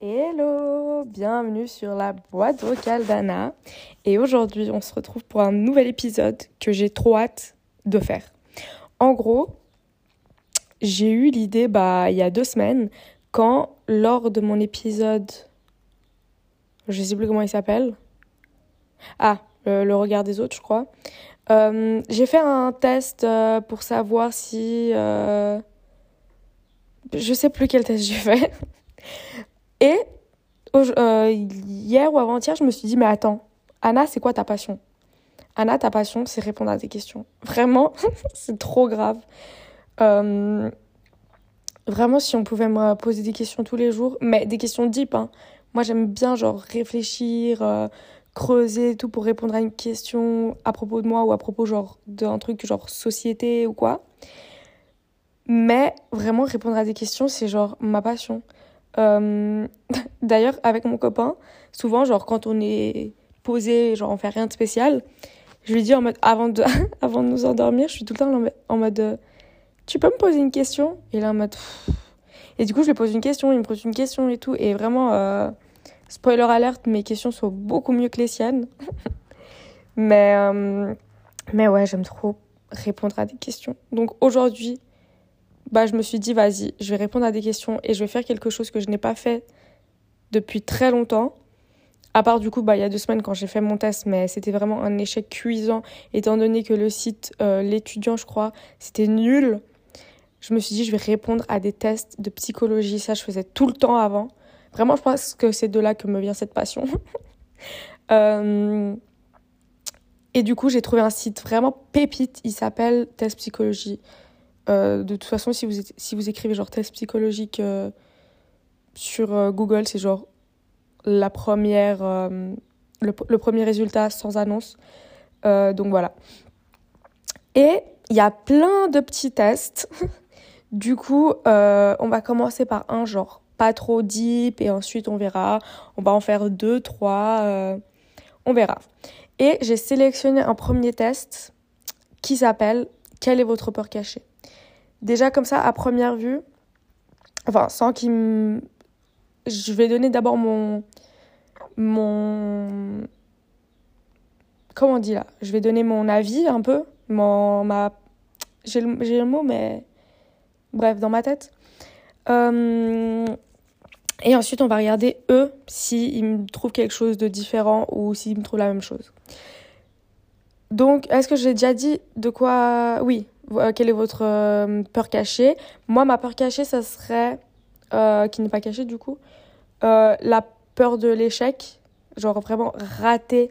Hello, bienvenue sur la boîte vocale d'Anna. Et aujourd'hui, on se retrouve pour un nouvel épisode que j'ai trop hâte de faire. En gros, j'ai eu l'idée bah, il y a deux semaines quand, lors de mon épisode, je sais plus comment il s'appelle. Ah, le, regard des autres, je crois. Euh, j'ai fait un test euh, pour savoir si. Euh, je sais plus quel test j'ai fait. Et euh, hier ou avant-hier, je me suis dit, mais attends, Anna, c'est quoi ta passion? Anna, ta passion, c'est répondre à tes questions. Vraiment, c'est trop grave. Vraiment, si on pouvait me poser des questions tous les jours, mais des questions deep, hein. Moi, j'aime bien, genre, réfléchir, creuser et tout pour répondre à une question à propos de moi ou à propos, genre, d'un truc, genre, société ou quoi. Mais vraiment, répondre à des questions, c'est, genre, ma passion. Euh, d'ailleurs, avec mon copain, souvent, genre, quand on est posé, genre, on fait rien de spécial, je lui dis en mode, avant de, avant de nous endormir, je suis tout le temps en mode, euh, tu peux me poser une question? Et là, en mode, et du coup, je lui pose une question, il me pose une question et tout. Et vraiment, euh, spoiler alert, mes questions sont beaucoup mieux que les siennes. mais, mais ouais, j'aime trop répondre à des questions. Donc aujourd'hui, bah, je me suis dit, vas-y, je vais répondre à des questions et je vais faire quelque chose que je n'ai pas fait depuis très longtemps. À part du coup, bah, il y a deux semaines quand j'ai fait mon test, mais c'était vraiment un échec cuisant, étant donné que le site, euh, l'étudiant, je crois, c'était nul. Je me suis dit, je vais répondre à des tests de psychologie. Ça, je faisais tout le temps avant. Vraiment, je pense que c'est de là que me vient cette passion. euh... Et du coup, j'ai trouvé un site vraiment pépite. Il s'appelle Test Psychologie. Euh, de toute façon, si vous, écrivez genre test psychologique euh, sur Google, c'est genre la première, le, premier résultat sans annonce. donc voilà. Et il y a plein de petits tests. du coup, on va commencer par un genre pas trop deep et ensuite on verra. On va en faire deux, trois. on verra. Et j'ai sélectionné un premier test qui s'appelle Quelle est votre peur cachée? Déjà comme ça, à première vue, enfin sans qu'il me... Je vais donner d'abord mon... Mon... Comment on dit là? Je vais donner mon avis un peu. Mon, ma... J'ai le, le, mot, mais... Bref, dans ma tête. Euh... Et ensuite, on va regarder eux s'ils me trouvent quelque chose de différent ou s'ils me trouvent la même chose. Donc, est-ce que j'ai déjà dit de quoi Oui, euh, quelle est votre euh, peur cachée? Moi, ma peur cachée, ça serait, qui n'est pas cachée du coup, la peur de l'échec. Genre vraiment rater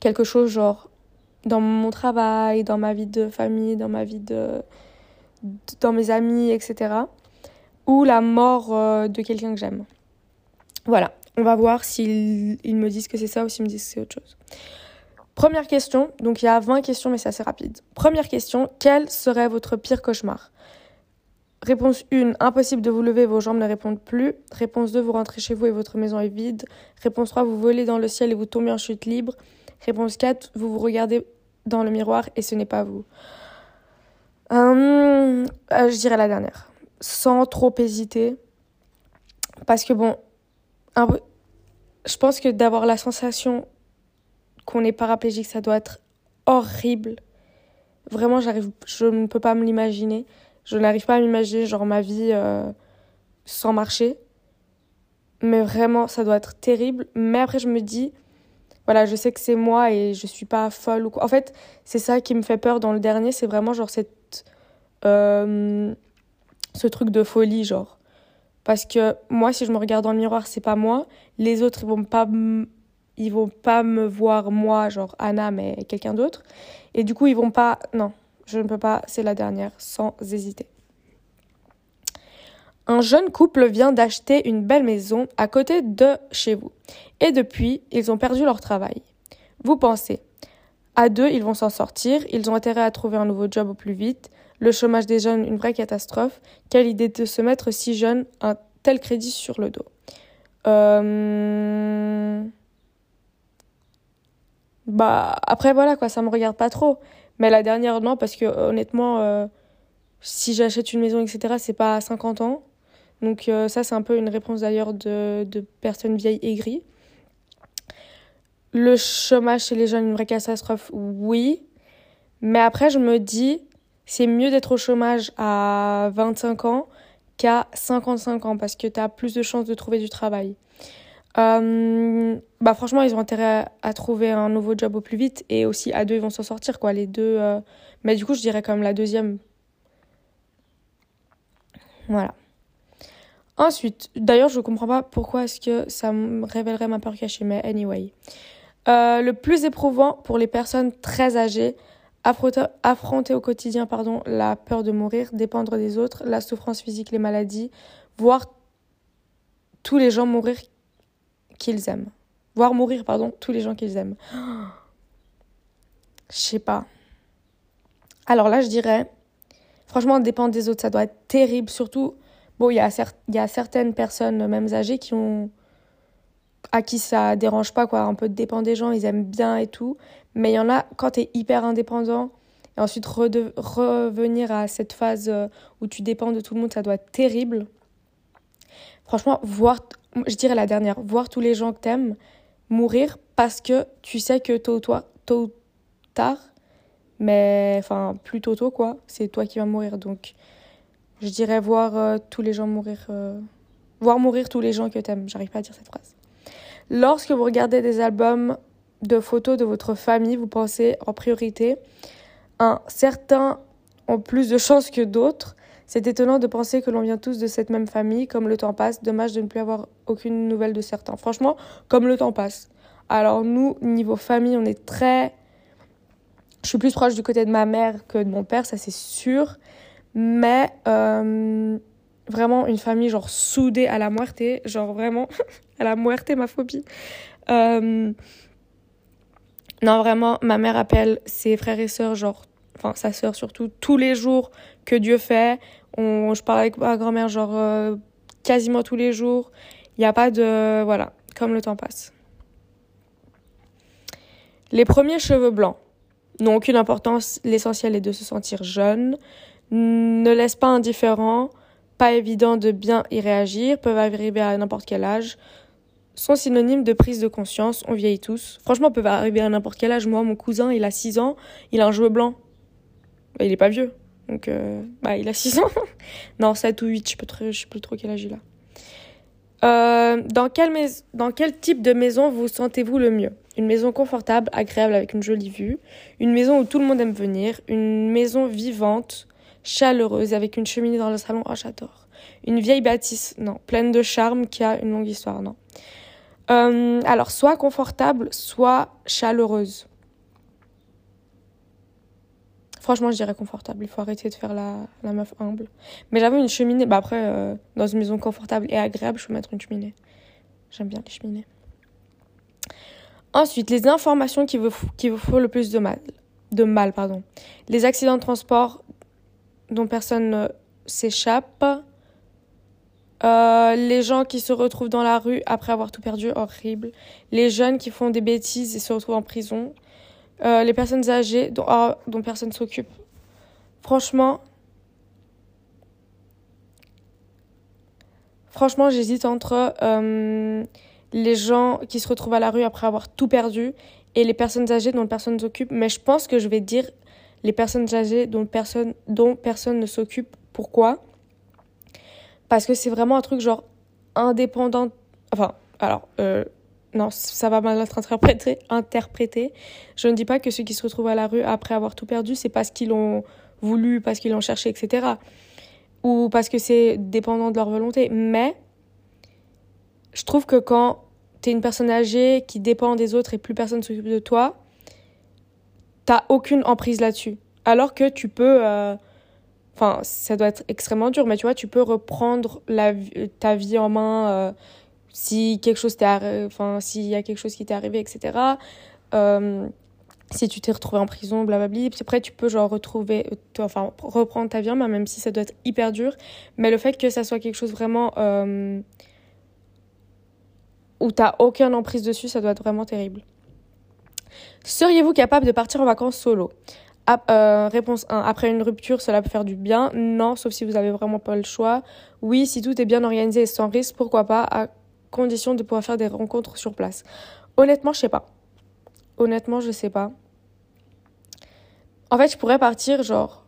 quelque chose, genre dans mon travail, dans ma vie de famille, dans ma vie de. Dans mes amis, etc. Ou la mort de quelqu'un que j'aime. Voilà, on va voir s'ils me disent que c'est ça ou s'ils me disent que c'est autre chose. Première question, donc il y a 20 questions mais c'est assez rapide. Première question, quel serait votre pire cauchemar? Réponse 1, impossible de vous lever, vos jambes ne répondent plus. Réponse 2, vous rentrez chez vous et votre maison est vide. Réponse 3, vous volez dans le ciel et vous tombez en chute libre. Réponse 4, vous vous regardez dans le miroir et ce n'est pas vous. Hum, euh, je dirais la dernière, sans trop hésiter. Parce que bon, je pense que d'avoir la sensation qu'on est paraplégique, ça doit être horrible. Vraiment, je ne peux pas me l'imaginer. Je n'arrive pas à m'imaginer genre ma vie euh, sans marcher. Mais vraiment, ça doit être terrible. Mais après, je me dis, voilà, je sais que c'est moi et je suis pas folle ou quoi. En fait, c'est ça qui me fait peur dans le dernier, c'est vraiment genre cette, euh, ce truc de folie, genre. Parce que moi, si je me regarde dans le miroir, c'est pas moi. Les autres, ils vont pas ils vont pas me voir moi, genre Anna, mais quelqu'un d'autre. Et du coup, ils vont pas. Non, je ne peux pas, c'est la dernière, sans hésiter. Un jeune couple vient d'acheter une belle maison à côté de chez vous. Et depuis, ils ont perdu leur travail. Vous pensez, à deux, ils vont s'en sortir, ils ont intérêt à trouver un nouveau job au plus vite, le chômage des jeunes, une vraie catastrophe. Quelle idée de se mettre si jeune un tel crédit sur le dos. Euh... bah après voilà quoi, ça me regarde pas trop. Mais la dernière non parce que honnêtement, euh, si j'achète une maison etc c'est pas à 50 ans. Donc euh, ça c'est un peu une réponse d'ailleurs de, de personnes vieilles aigries. Le chômage chez les jeunes une vraie catastrophe, oui. Mais après je me dis c'est mieux d'être au chômage à 25 ans qu'à 55 ans parce que tu as plus de chances de trouver du travail. Euh, bah franchement, ils ont intérêt à, trouver un nouveau job au plus vite et aussi à deux, ils vont s'en sortir quoi. Les deux, euh, mais du coup, je dirais comme la deuxième. Voilà. Ensuite, d'ailleurs, je comprends pas pourquoi est-ce que ça me révélerait ma peur cachée, mais anyway. Euh, le plus éprouvant pour les personnes très âgées, affronter, au quotidien pardon, la peur de mourir, dépendre des autres, la souffrance physique, les maladies, voir tous les gens mourir qu'ils aiment. Voir mourir, pardon, tous les gens qu'ils aiment. Je sais pas. Alors là, je dirais, franchement, dépendre des autres, ça doit être terrible. Surtout, bon, il y, a certaines personnes, même âgées, qui ont à qui ça dérange pas, quoi. Un peu de dépendre des gens, ils aiment bien et tout. Mais il y en a, quand tu es hyper indépendant, et ensuite revenir à cette phase euh, où tu dépends de tout le monde, ça doit être terrible. Franchement, voir je dirais la dernière, voir tous les gens que t'aimes mourir parce que tu sais que tôt ou, toi, tôt tard, mais enfin plus tôt tôt quoi, c'est toi qui vas mourir. Donc je dirais voir euh, tous les gens mourir, euh, voir mourir tous les gens que t'aimes. J'arrive pas à dire cette phrase. Lorsque vous regardez des albums de photos de votre famille, vous pensez en priorité un certains ont plus de chances que d'autres c'est étonnant de penser que l'on vient tous de cette même famille. Comme le temps passe, dommage de ne plus avoir aucune nouvelle de certains. Franchement, comme le temps passe. Alors nous, niveau famille, on est très... Je suis plus proche du côté de ma mère que de mon père, ça c'est sûr. Mais euh, vraiment une famille genre soudée à la muerte. Genre vraiment à la muerte, ma phobie. Euh, non, vraiment, ma mère appelle ses frères et sœurs genre enfin sa sœur surtout, tous les jours que Dieu fait. Je parle avec ma grand-mère genre euh, quasiment tous les jours. Il n'y a pas de... Voilà, comme le temps passe. Les premiers cheveux blancs n'ont aucune importance. L'essentiel est de se sentir jeune. Ne laisse pas indifférent. Pas évident de bien y réagir. Peuvent arriver à n'importe quel âge. Sont synonymes de prise de conscience. On vieillit tous. Franchement, peuvent arriver à n'importe quel âge. Moi, mon cousin, il a 6 ans. Il a un cheveu blanc. Bah, il est pas vieux. Donc, euh, bah, il a 6 ans. non, 7 ou 8, je ne sais plus trop quel âge il a. Euh, dans, quel dans quel type de maison vous sentez-vous le mieux? Une maison confortable, agréable avec une jolie vue. Une maison où tout le monde aime venir. Une maison vivante, chaleureuse, avec une cheminée dans le salon. Oh, j'adore. Une vieille bâtisse, non. Pleine de charme qui a une longue histoire, non. Euh, alors, soit confortable, soit chaleureuse. Franchement, je dirais confortable. Il faut arrêter de faire la, meuf humble. Mais j'avoue, une cheminée, bah après, euh, dans une maison confortable et agréable, je peux mettre une cheminée. J'aime bien les cheminées. Ensuite, les informations qui vous, qui vous font le plus de mal. De mal, pardon. Les accidents de transport dont personne ne s'échappe. Euh, les gens qui se retrouvent dans la rue après avoir tout perdu, horrible. Les jeunes qui font des bêtises et se retrouvent en prison. Euh, les personnes âgées dont, oh, dont personne s'occupe. Franchement, franchement, j'hésite entre euh, les gens qui se retrouvent à la rue après avoir tout perdu et les personnes âgées dont personne ne s'occupe. Mais je pense que je vais dire les personnes âgées dont personne, dont personne ne s'occupe. Pourquoi? Parce que c'est vraiment un truc genre indépendant. Enfin, alors, euh, non, ça va mal être interprété, interprété. Je ne dis pas que ceux qui se retrouvent à la rue après avoir tout perdu, c'est parce qu'ils l'ont voulu, parce qu'ils l'ont cherché, etc. Ou parce que c'est dépendant de leur volonté. Mais je trouve que quand tu es une personne âgée qui dépend des autres et plus personne s'occupe de toi, t'as aucune emprise là-dessus. Alors que tu peux... Euh, enfin, ça doit être extrêmement dur, mais tu vois, tu peux reprendre ta vie en main... Euh, si quelque chose t'est enfin s'il y a quelque chose qui t'est arrivé etc euh, si tu t'es retrouvé en prison blablabla. Après tu peux genre retrouver enfin reprendre ta vie en main même si ça doit être hyper dur. Mais le fait que ça soit quelque chose vraiment euh, où t'as aucune emprise dessus ça doit être vraiment terrible. Seriez-vous capable de partir en vacances solo? Euh, Réponse 1. Après une rupture, cela peut faire du bien. Non, sauf si vous avez vraiment pas le choix. Oui, si tout est bien organisé et sans risque, pourquoi pas, à condition de pouvoir faire des rencontres sur place. Honnêtement, je sais pas. Honnêtement, je sais pas. En fait, je pourrais partir, genre.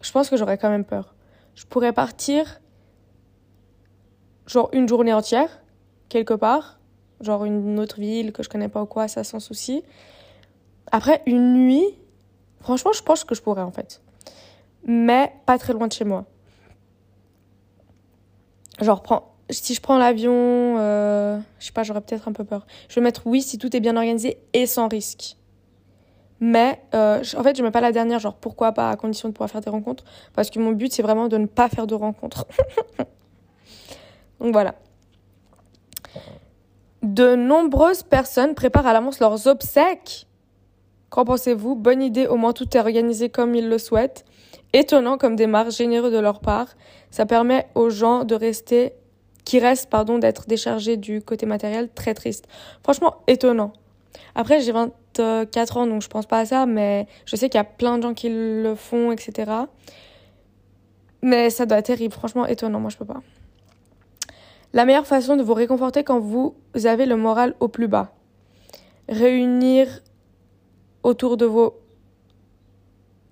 Je pense que j'aurais quand même peur. Je pourrais partir, genre, une journée entière, quelque part. Genre, une autre ville que je connais pas ou quoi, ça sans souci. Après, une nuit, franchement, je pense que je pourrais, en fait. Mais pas très loin de chez moi. Genre, prends si je prends l'avion, euh, je sais pas, j'aurais peut-être un peu peur. Je vais mettre oui si tout est bien organisé et sans risque. Mais euh, en fait, je mets pas la dernière, genre pourquoi pas à condition de pouvoir faire des rencontres, parce que mon but c'est vraiment de ne pas faire de rencontres. Donc voilà. De nombreuses personnes préparent à l'avance leurs obsèques. Qu'en pensez-vous? Bonne idée, au moins tout est organisé comme ils le souhaitent. Étonnant comme démarche, généreux de leur part. Ça permet aux gens de rester qui reste pardon d'être déchargé du côté matériel très triste. Franchement étonnant. Après j'ai 24 ans donc je pense pas à ça mais je sais qu'il y a plein de gens qui le font etc. Mais ça doit être terrible, franchement étonnant, moi je peux pas. La meilleure façon de vous réconforter quand vous avez le moral au plus bas. Réunir autour de vos...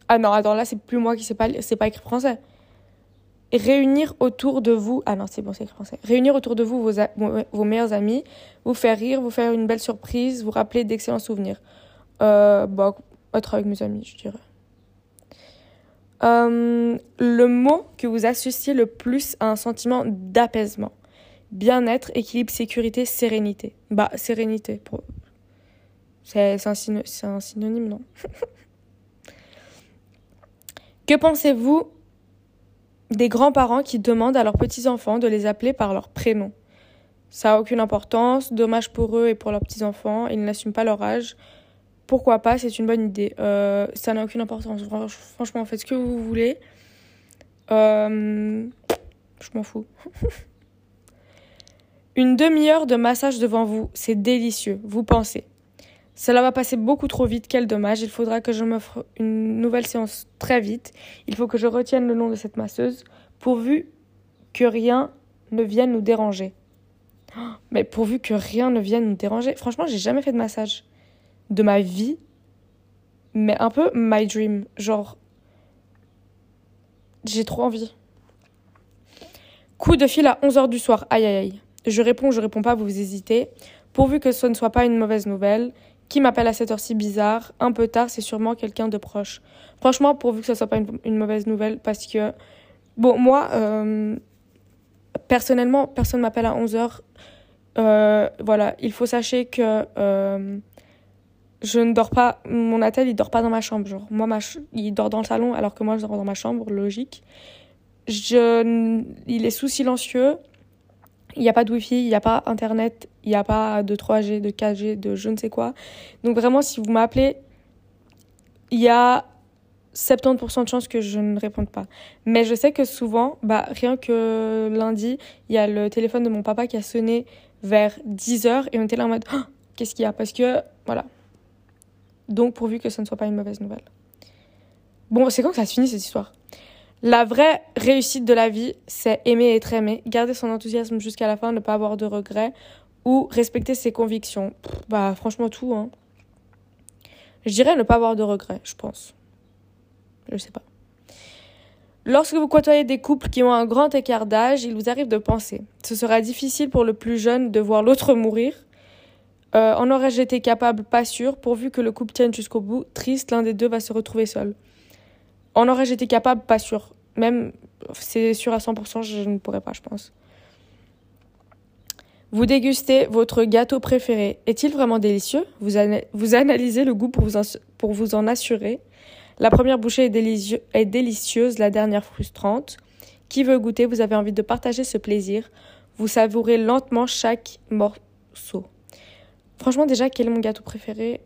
Ah non, attends, là c'est plus moi qui sais pas, c'est pas écrit français réunir autour de vous, ah non, c'est bon, c'est écrit français. Réunir autour de vous vos, vos, meilleurs amis, vous faire rire, vous faire une belle surprise, vous rappeler d'excellents souvenirs. Euh, bah, être avec mes amis, je dirais. Euh, le mot que vous associez le plus à un sentiment d'apaisement. Bien-être, équilibre, sécurité, sérénité. Bah, sérénité. C'est un, un synonyme, non? Que pensez-vous des grands-parents qui demandent à leurs petits-enfants de les appeler par leur prénom? Ça n'a aucune importance, dommage pour eux et pour leurs petits-enfants, ils n'assument pas leur âge. Pourquoi pas, c'est une bonne idée. Euh, ça n'a aucune importance. Franchement, faites ce que vous voulez. Euh, je m'en fous. une demi-heure de massage devant vous, c'est délicieux, vous pensez? Cela va passer beaucoup trop vite, quel dommage. Il faudra que je m'offre une nouvelle séance très vite. Il faut que je retienne le nom de cette masseuse, pourvu que rien ne vienne nous déranger. Mais pourvu que rien ne vienne nous déranger. Franchement, j'ai jamais fait de massage de ma vie, mais un peu my dream. Genre, j'ai trop envie. Coup de fil à 11h du soir. Aïe aïe aïe. Je réponds, je réponds pas, vous hésitez. Pourvu que ce ne soit pas une mauvaise nouvelle. Qui m'appelle à cette heure-ci bizarre Un peu tard, c'est sûrement quelqu'un de proche. Franchement, pourvu que ce soit pas une, mauvaise nouvelle, parce que, bon, moi, euh, personnellement, personne m'appelle à 11h. Euh, voilà, il faut sachez que euh, je ne dors pas, mon attel, il dort pas dans ma chambre. Genre, moi, il dort dans le salon, alors que moi, je dors dans ma chambre, logique. Je, il est sous silencieux. Il n'y a pas de Wi-Fi, il n'y a pas Internet, il n'y a pas de 3G, de 4G, de je ne sais quoi. Donc vraiment, si vous m'appelez, il y a 70% de chances que je ne réponde pas. Mais je sais que souvent, bah, rien que lundi, il y a le téléphone de mon papa qui a sonné vers 10h et on était là en mode oh, qu'est-ce qu'il y a? Parce que, voilà. Donc pourvu que ce ne soit pas une mauvaise nouvelle. Bon, c'est quand que ça se finit cette histoire? La vraie réussite de la vie, c'est aimer et être aimé, garder son enthousiasme jusqu'à la fin, ne pas avoir de regrets ou respecter ses convictions. bah franchement tout hein. Je dirais ne pas avoir de regrets, je pense. Je sais pas. Lorsque vous côtoyez des couples qui ont un grand écart d'âge, il vous arrive de penser. Ce sera difficile pour le plus jeune de voir l'autre mourir. Euh, en aurais-je été capable? Pas sûr. Pourvu que le couple tienne jusqu'au bout, triste, l'un des deux va se retrouver seul. En aurais-je été capable Pas sûr. Même, c'est sûr à 100%, je ne pourrais pas, je pense. Vous dégustez votre gâteau préféré. Est-il vraiment délicieux? Vous, analysez le goût pour vous, en, assurer. La première bouchée est, est délicieuse, la dernière frustrante. Qui veut goûter? Vous avez envie de partager ce plaisir. Vous savourez lentement chaque morceau. Franchement, déjà, quel est mon gâteau préféré?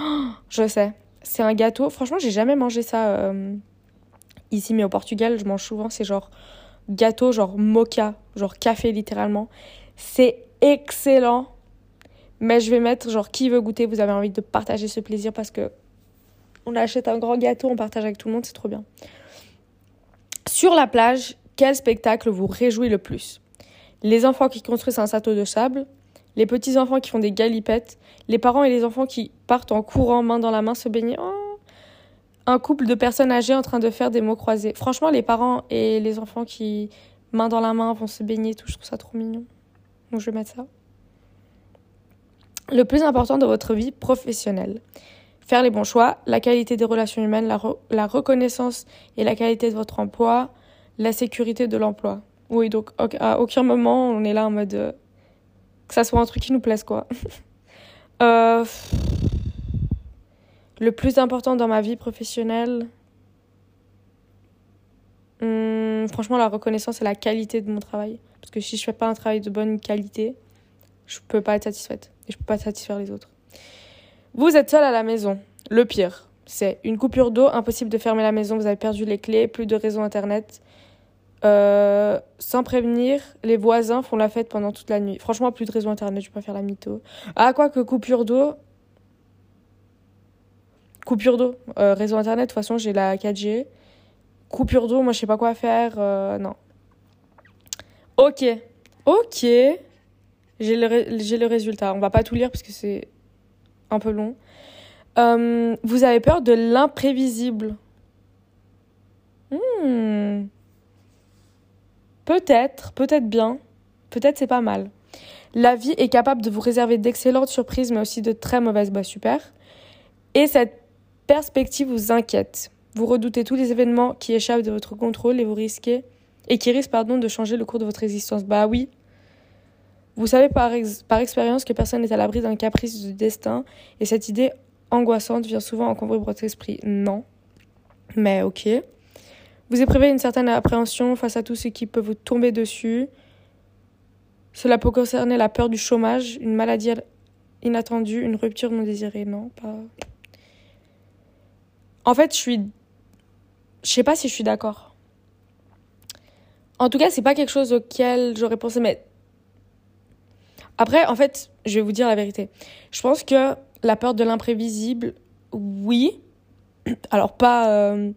Oh, Je sais c'est un gâteau. Franchement, j'ai jamais mangé ça euh, ici, mais au Portugal, je mange souvent. C'est genre gâteau, genre mocha, genre café littéralement. C'est excellent. Mais je vais mettre genre qui veut goûter, vous avez envie de partager ce plaisir parce que on achète un grand gâteau, on partage avec tout le monde, c'est trop bien. Sur la plage, quel spectacle vous réjouit le plus? Les enfants qui construisent un château de sable, les petits enfants qui font des galipettes, les parents et les enfants qui partent en courant main dans la main se baigner. Oh un couple de personnes âgées en train de faire des mots croisés. Franchement, les parents et les enfants qui main dans la main vont se baigner, tout, je trouve ça trop mignon. Donc je vais mettre ça. Le plus important de votre vie professionnelle. Faire les bons choix, la qualité des relations humaines, la, la reconnaissance et la qualité de votre emploi, la sécurité de l'emploi. Oui, donc à aucun moment on est là en mode euh, que ça soit un truc qui nous plaise quoi. euh, le plus important dans ma vie professionnelle, hmm, franchement, la reconnaissance et la qualité de mon travail. Parce que si je fais pas un travail de bonne qualité, je peux pas être satisfaite et je peux pas satisfaire les autres. Vous êtes seul à la maison. Le pire, c'est une coupure d'eau, impossible de fermer la maison, vous avez perdu les clés, plus de réseau internet. Euh, sans prévenir, les voisins font la fête pendant toute la nuit. Franchement, plus de réseau internet, je faire la mytho. Ah, quoi que coupure d'eau, Coupure d'eau, euh, réseau internet, de toute façon j'ai la 4G. Coupure d'eau, moi je sais pas quoi faire, euh, non. Ok, ok, j'ai le, j'ai le résultat. On va pas tout lire parce que c'est un peu long. Vous avez peur de l'imprévisible hmm. Peut-être, peut-être bien, peut-être c'est pas mal. La vie est capable de vous réserver d'excellentes surprises, mais aussi de très mauvaises. Bah super. Et cette perspective vous inquiète. Vous redoutez tous les événements qui échappent de votre contrôle et vous risquez et qui risquent pardon de changer le cours de votre existence. Bah oui. Vous savez par, par expérience que personne n'est à l'abri d'un caprice du destin et cette idée angoissante vient souvent encombrer votre esprit. Non. Mais OK. Vous éprouvez une certaine appréhension face à tout ce qui peut vous tomber dessus. Cela peut concerner la peur du chômage, une maladie inattendue, une rupture non désirée. Non, pas. En fait, je suis. Je sais pas si je suis d'accord. En tout cas, c'est pas quelque chose auquel j'aurais pensé, mais. Après, en fait, je vais vous dire la vérité. Je pense que la peur de l'imprévisible, oui. Alors, pas. Euh,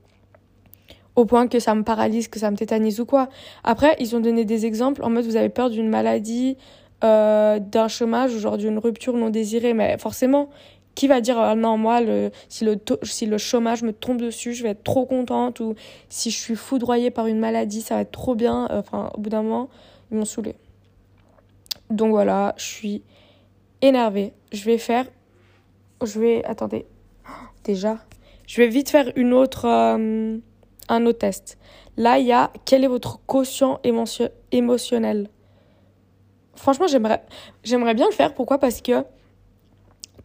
au point que ça me paralyse, que ça me tétanise ou quoi. Après, ils ont donné des exemples en mode vous avez peur d'une maladie, euh, d'un chômage ou genre d'une rupture non désirée. Mais forcément, qui va dire ah non moi le si le si le chômage me tombe dessus je vais être trop contente ou si je suis foudroyée par une maladie ça va être trop bien enfin au bout d'un moment ils m'ont saoulée donc voilà je suis énervée je vais faire je vais attendez déjà je vais vite faire une autre euh, un autre test là il y a quel est votre quotient émotionnel? Franchement j'aimerais bien le faire pourquoi? Parce que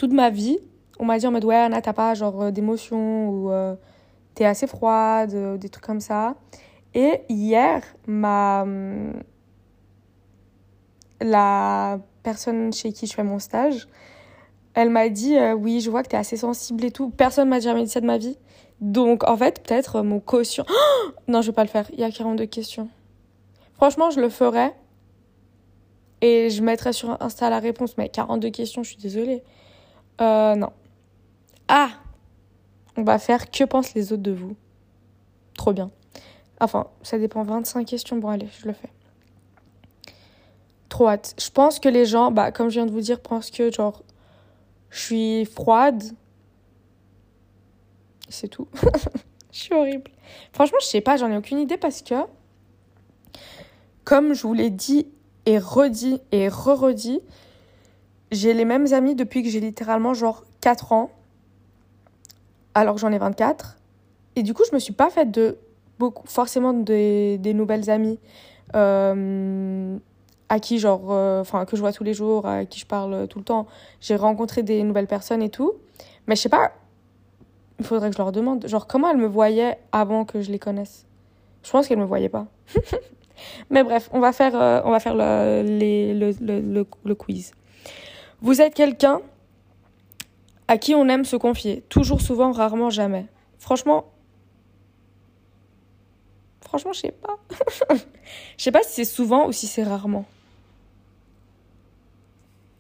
toute ma vie, on m'a dit en mode ouais, Anna, t'as pas genre euh, d'émotion ou euh, t'es assez froide, euh, des trucs comme ça. Et hier, ma. La personne chez qui je fais mon stage, elle m'a dit oui, je vois que t'es assez sensible et tout. Personne m'a jamais dit ça de ma vie. Donc en fait, peut-être mon caution. non, je vais pas le faire. Il y a 42 questions. Franchement, je le ferais. Et je mettrais sur Insta la réponse. Mais 42 questions, je suis désolée. Euh, non. Ah On va faire que pensent les autres de vous. Trop bien. Enfin, ça dépend. 25 questions. Bon, allez, je le fais. Trop hâte. Je pense que les gens, bah, comme je viens de vous dire, pensent que, genre, je suis froide. C'est tout. je suis horrible. Franchement, je sais pas, j'en ai aucune idée parce que, comme je vous l'ai dit et redit et re-redit, j'ai les mêmes amis depuis que j'ai littéralement genre 4 ans, alors que j'en ai 24. Et du coup, je me suis pas faite de beaucoup, forcément des, nouvelles amies euh, à qui, genre, euh, enfin, que je vois tous les jours, à qui je parle tout le temps. J'ai rencontré des nouvelles personnes et tout. Mais je sais pas, il faudrait que je leur demande, genre, comment elles me voyaient avant que je les connaisse? Je pense qu'elles me voyaient pas. Mais bref, on va faire, euh, on va faire le, les, le, le, le quiz. Vous êtes quelqu'un à qui on aime se confier. Toujours, souvent, rarement, jamais. Franchement. Franchement, je sais pas. je sais pas si c'est souvent ou si c'est rarement.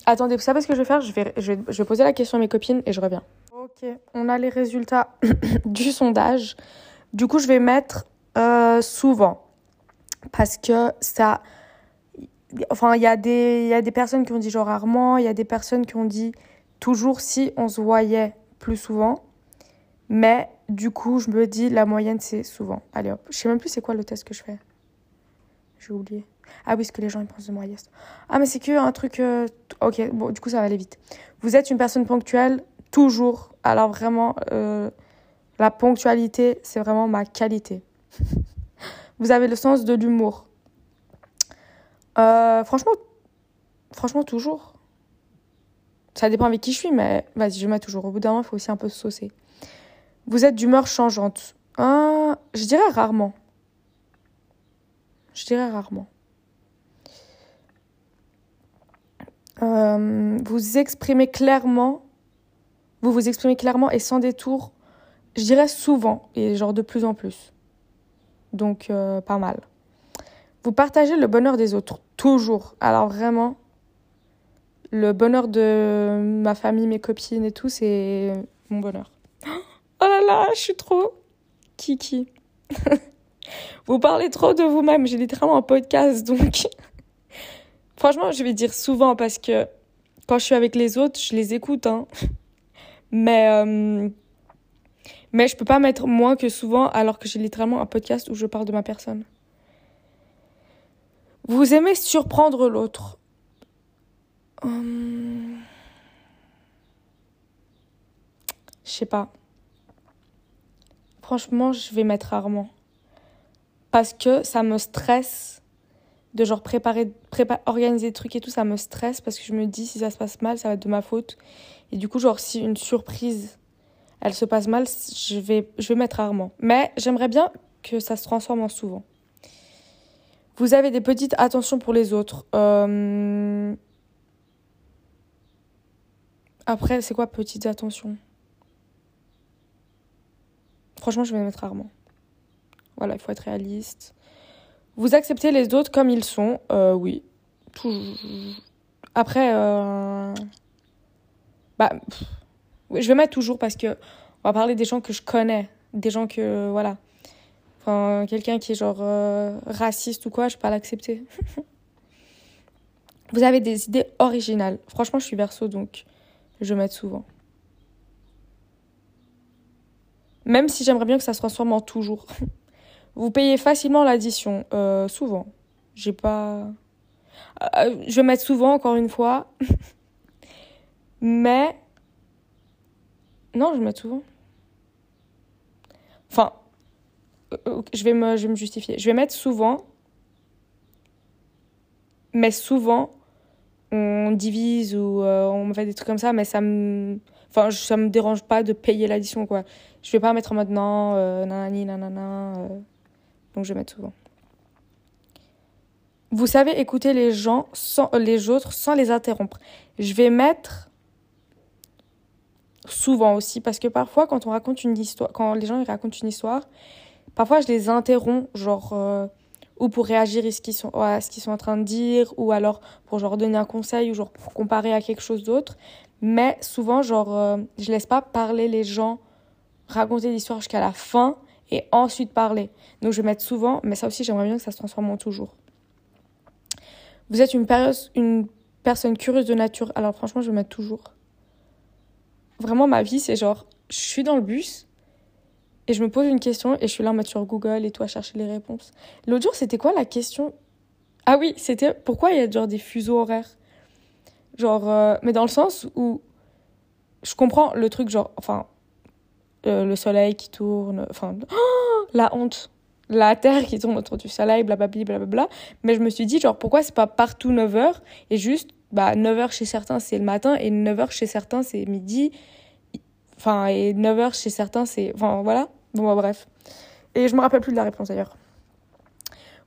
Attendez, vous savez ce que je vais faire je vais, je, vais, je vais poser la question à mes copines et je reviens. Ok, on a les résultats du sondage. Du coup, je vais mettre euh, souvent. Parce que ça. Enfin, il y, a des- y a des personnes qui ont dit genre rarement, il y a des personnes qui ont dit toujours si on se voyait plus souvent. Mais du coup, je me dis la moyenne c'est souvent. Allez hop, je sais même plus c'est quoi le test que je fais. J'ai oublié. Ah oui, ce que les gens pensent de moi, yes. Ah mais c'est que un truc. euh, Ok, bon, du coup ça va aller vite. Vous êtes une personne ponctuelle toujours. Alors vraiment, euh, la ponctualité c'est vraiment ma qualité. Vous avez le sens de l'humour. Euh, franchement, franchement toujours. Ça dépend avec qui je suis, mais vas-y, je mets toujours. Au bout d'un moment, il faut aussi un peu se saucer. Vous êtes d'humeur changeante. Ah, je dirais rarement. Je dirais rarement. Euh, vous exprimez clairement. Vous vous exprimez clairement et sans détour. Je dirais souvent et genre de plus en plus. Donc euh, pas mal. Vous partagez le bonheur des autres toujours. Alors vraiment, le bonheur de ma famille, mes copines et tout, c'est mon bonheur. Oh là là, je suis trop kiki. vous parlez trop de vous-même. J'ai littéralement un podcast, donc franchement, je vais dire souvent parce que quand je suis avec les autres, je les écoute, hein. Mais euh, mais je peux pas mettre moins que souvent alors que j'ai littéralement un podcast où je parle de ma personne. Vous aimez surprendre l'autre. Hum, Je sais pas. Franchement, je vais mettre rarement. Parce que ça me stresse de genre préparer, prépa- organiser des trucs et tout, ça me stresse parce que je me dis si ça se passe mal, ça va être de ma faute. Et du coup, genre si une surprise, elle se passe mal, je vais, je vais mettre rarement. Mais j'aimerais bien que ça se transforme en souvent. Vous avez des petites attentions pour les autres. Euh, Après, c'est quoi petites attentions? Franchement, je vais mettre rarement. Voilà, il faut être réaliste. Vous acceptez les autres comme ils sont Euh, Oui. Après, euh... bah, je vais mettre toujours parce que on va parler des gens que je connais, des gens que voilà. Enfin, quelqu'un qui est genre euh, raciste ou quoi, je peux pas l'accepter. Vous avez des idées originales. Franchement, je suis verso donc je vais mettre souvent. Même si j'aimerais bien que ça se transforme en toujours. Vous payez facilement l'addition, euh, souvent. J'ai pas. Euh, je vais mettre souvent, encore une fois. Mais. Non, je vais mettre souvent. Enfin. euh, Je vais, me, justifier. Je vais mettre souvent. Mais souvent, on divise ou on fait des trucs comme ça, mais ça me. Enfin, ça me dérange pas de payer l'addition, quoi. Je vais pas mettre en nanani, nanana. Donc je vais mettre souvent. Vous savez écouter les gens, sans, euh, les autres, sans les interrompre. Je vais mettre souvent aussi, parce que parfois, quand on raconte une histoire, quand les gens ils racontent une histoire, parfois je les interromps, genre, euh, ou pour réagir à ce qu'ils sont, à ce qu'ils sont en train de dire, ou alors pour genre donner un conseil, ou genre pour comparer à quelque chose d'autre. Mais souvent, genre, euh, je laisse pas parler les gens, raconter l'histoire jusqu'à la fin, et ensuite parler. Donc je vais mettre souvent, mais ça aussi, j'aimerais bien que ça se transforme en toujours. Vous êtes une, personne curieuse de nature. Alors franchement, je vais mettre toujours. Vraiment, ma vie, c'est genre, je suis dans le bus et je me pose une question et je suis là en mode sur Google et à chercher les réponses. L'autre jour, c'était quoi la question? Ah oui, c'était pourquoi il y a genre des fuseaux horaires? Genre, euh, mais dans le sens où je comprends le truc, genre, enfin, euh, le soleil qui tourne, enfin, oh, la honte, la terre qui tourne autour du soleil, blablabla, blablabla. Mais je me suis dit, genre, pourquoi c'est pas partout 9h et juste, bah, 9h chez certains c'est le matin et 9h chez certains c'est midi. Enfin, et 9h chez certains c'est. Enfin, voilà. Bon, bah, bref. Et je me rappelle plus de la réponse d'ailleurs.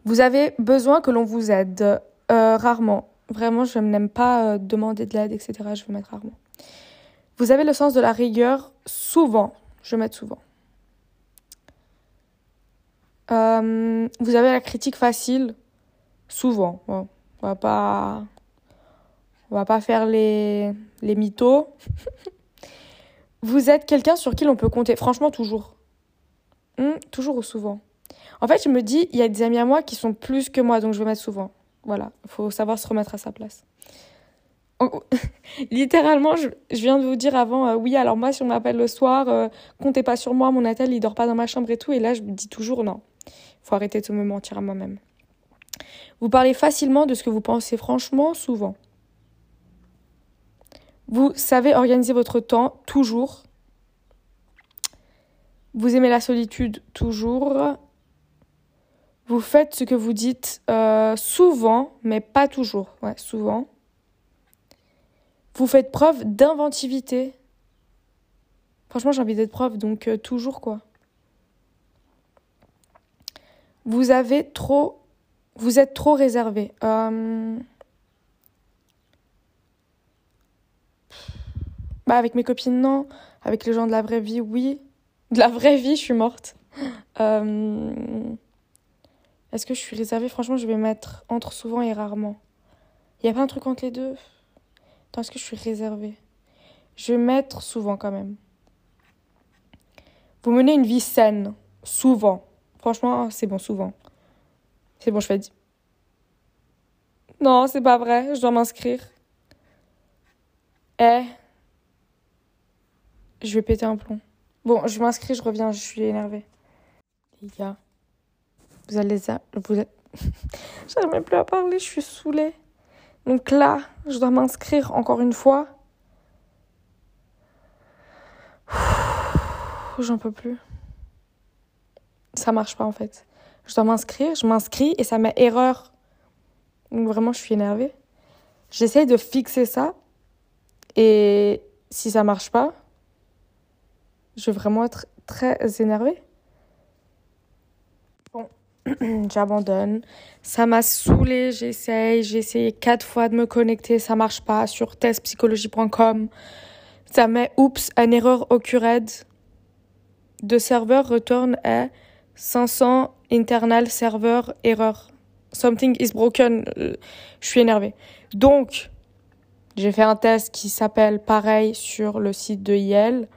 Vous avez besoin que l'on vous aide Euh, Rarement. Vraiment, je n'aime pas euh, demander de l'aide, etc. Je vais mettre rarement. Vous avez le sens de la rigueur Souvent. Je mettre souvent. Euh, vous avez la critique facile Souvent. On va pas. On va pas faire les, les mythos. vous êtes quelqu'un sur qui l'on peut compter. Franchement, toujours. Hmm, toujours ou souvent. En fait, je me dis, il y a des amis à moi qui sont plus que moi, donc je vais mettre souvent. Voilà, il faut savoir se remettre à sa place. Littéralement, je, viens de vous dire avant, euh, oui, alors moi, si on m'appelle le soir, euh, comptez pas sur moi, mon attel, il dort pas dans ma chambre et tout. Et là, je me dis toujours non. Il faut arrêter de me mentir à moi-même. Vous parlez facilement de ce que vous pensez franchement, souvent. Vous savez organiser votre temps, toujours. Vous aimez la solitude, toujours. Vous faites ce que vous dites euh, souvent, mais pas toujours. Ouais, souvent. Vous faites preuve d'inventivité. Franchement, j'ai envie d'être preuve, donc euh, toujours quoi. Vous avez trop. Vous êtes trop réservé. Euh, bah, avec mes copines, non. Avec les gens de la vraie vie, oui. De la vraie vie, je suis morte. Euh, est-ce que je suis réservée? Franchement, je vais mettre entre souvent et rarement. Il a pas un truc entre les deux est-ce que je suis réservée Je vais mettre souvent quand même. Vous menez une vie saine, souvent. Franchement, c'est bon, souvent. C'est bon, je fais. Non, c'est pas vrai, je dois m'inscrire. Eh. Je vais péter un plomb. Bon, je m'inscris, je reviens, je suis énervée. Les gars, vous allez. Vous êtes. J'arrive même plus à parler, je suis saoulée. Donc là, je dois m'inscrire encore une fois. J'en peux plus. Ça marche pas en fait. Je dois m'inscrire, je m'inscris et ça met erreur. Donc vraiment, je suis énervée. J'essaye de fixer ça. Et si ça marche pas, je vais vraiment être très énervée. j'abandonne. Ça m'a saoulé, j'essaye, j'ai essayé quatre fois de me connecter, ça marche pas sur testpsychologie.com. Ça met oups, une erreur occurred. De serveur return à 500 internal server error. Something is broken. Je suis énervée. Donc, j'ai fait un test qui s'appelle pareil sur le site de Yale.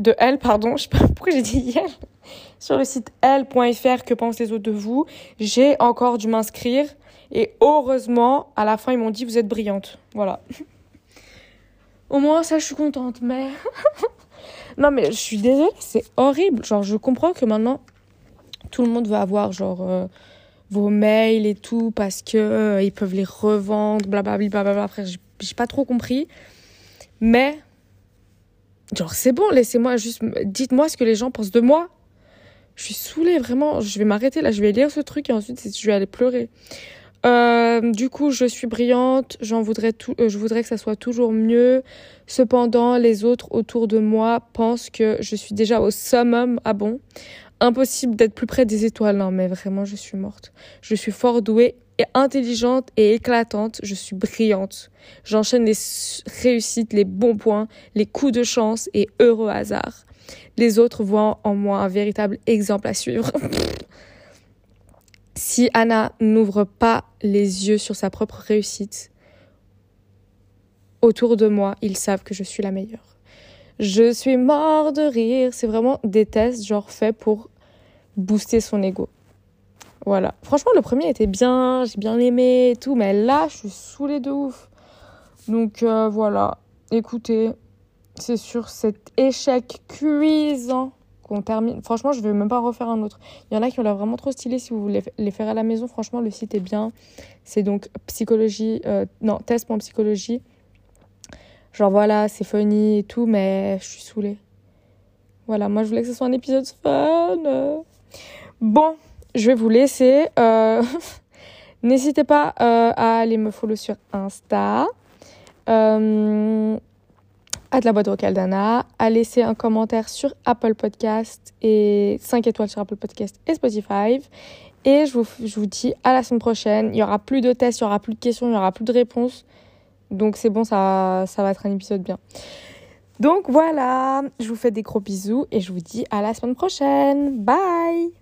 De L, pardon. Je sais pas pourquoi j'ai dit Yale sur le site l.fr que pensent les autres de vous? J'ai encore dû m'inscrire et heureusement, à la fin, ils m'ont dit vous êtes brillante. Voilà. Au moins, ça, je suis contente, mais. non, mais je suis désolée, c'est horrible. Genre, je comprends que maintenant, tout le monde veut avoir, genre, euh, vos mails et tout parce que euh, ils peuvent les revendre, blablabla. Bla, Après, j'ai pas trop compris. Mais. Genre, c'est bon, laissez-moi juste. Dites-moi ce que les gens pensent de moi. Je suis saoulée, vraiment. Je vais m'arrêter là. Je vais lire ce truc et ensuite je vais aller pleurer. Euh, du coup, je suis brillante. J'en voudrais tout. Euh, je voudrais que ça soit toujours mieux. Cependant, les autres autour de moi pensent que je suis déjà au summum. Ah bon? Impossible d'être plus près des étoiles. Non, mais vraiment, je suis morte. Je suis fort douée et intelligente et éclatante. Je suis brillante. J'enchaîne les réussites, les bons points, les coups de chance et heureux hasard. Les autres voient en moi un véritable exemple à suivre. si Anna n'ouvre pas les yeux sur sa propre réussite, autour de moi, ils savent que je suis la meilleure. Je suis mort de rire. C'est vraiment des tests genre faits pour booster son ego. Voilà. Franchement, le premier était bien, j'ai bien aimé et tout, mais là, je suis saoulée de ouf. Donc euh, voilà. Écoutez, c'est sur cet échec cuisant qu'on termine. Franchement, je ne vais même pas refaire un autre. Il y en a qui ont l'air vraiment trop stylés si vous voulez les faire à la maison. Franchement, le site est bien. C'est donc psychologie, euh, non, test.psychologie. Genre voilà, c'est funny et tout, mais je suis saoulée. Voilà, moi je voulais que ce soit un épisode fun. Bon, je vais vous laisser. Euh, n'hésitez pas euh, à aller me follow sur Insta. Euh, à de la boîte vocale d'Anna, à laisser un commentaire sur Apple Podcast et 5 étoiles sur Apple Podcast et Spotify. Et je vous, je vous dis à la semaine prochaine. Il y aura plus de tests, il y aura plus de questions, il y aura plus de réponses. Donc c'est bon, ça, ça va être un épisode bien. Donc voilà, je vous fais des gros bisous et je vous dis à la semaine prochaine. Bye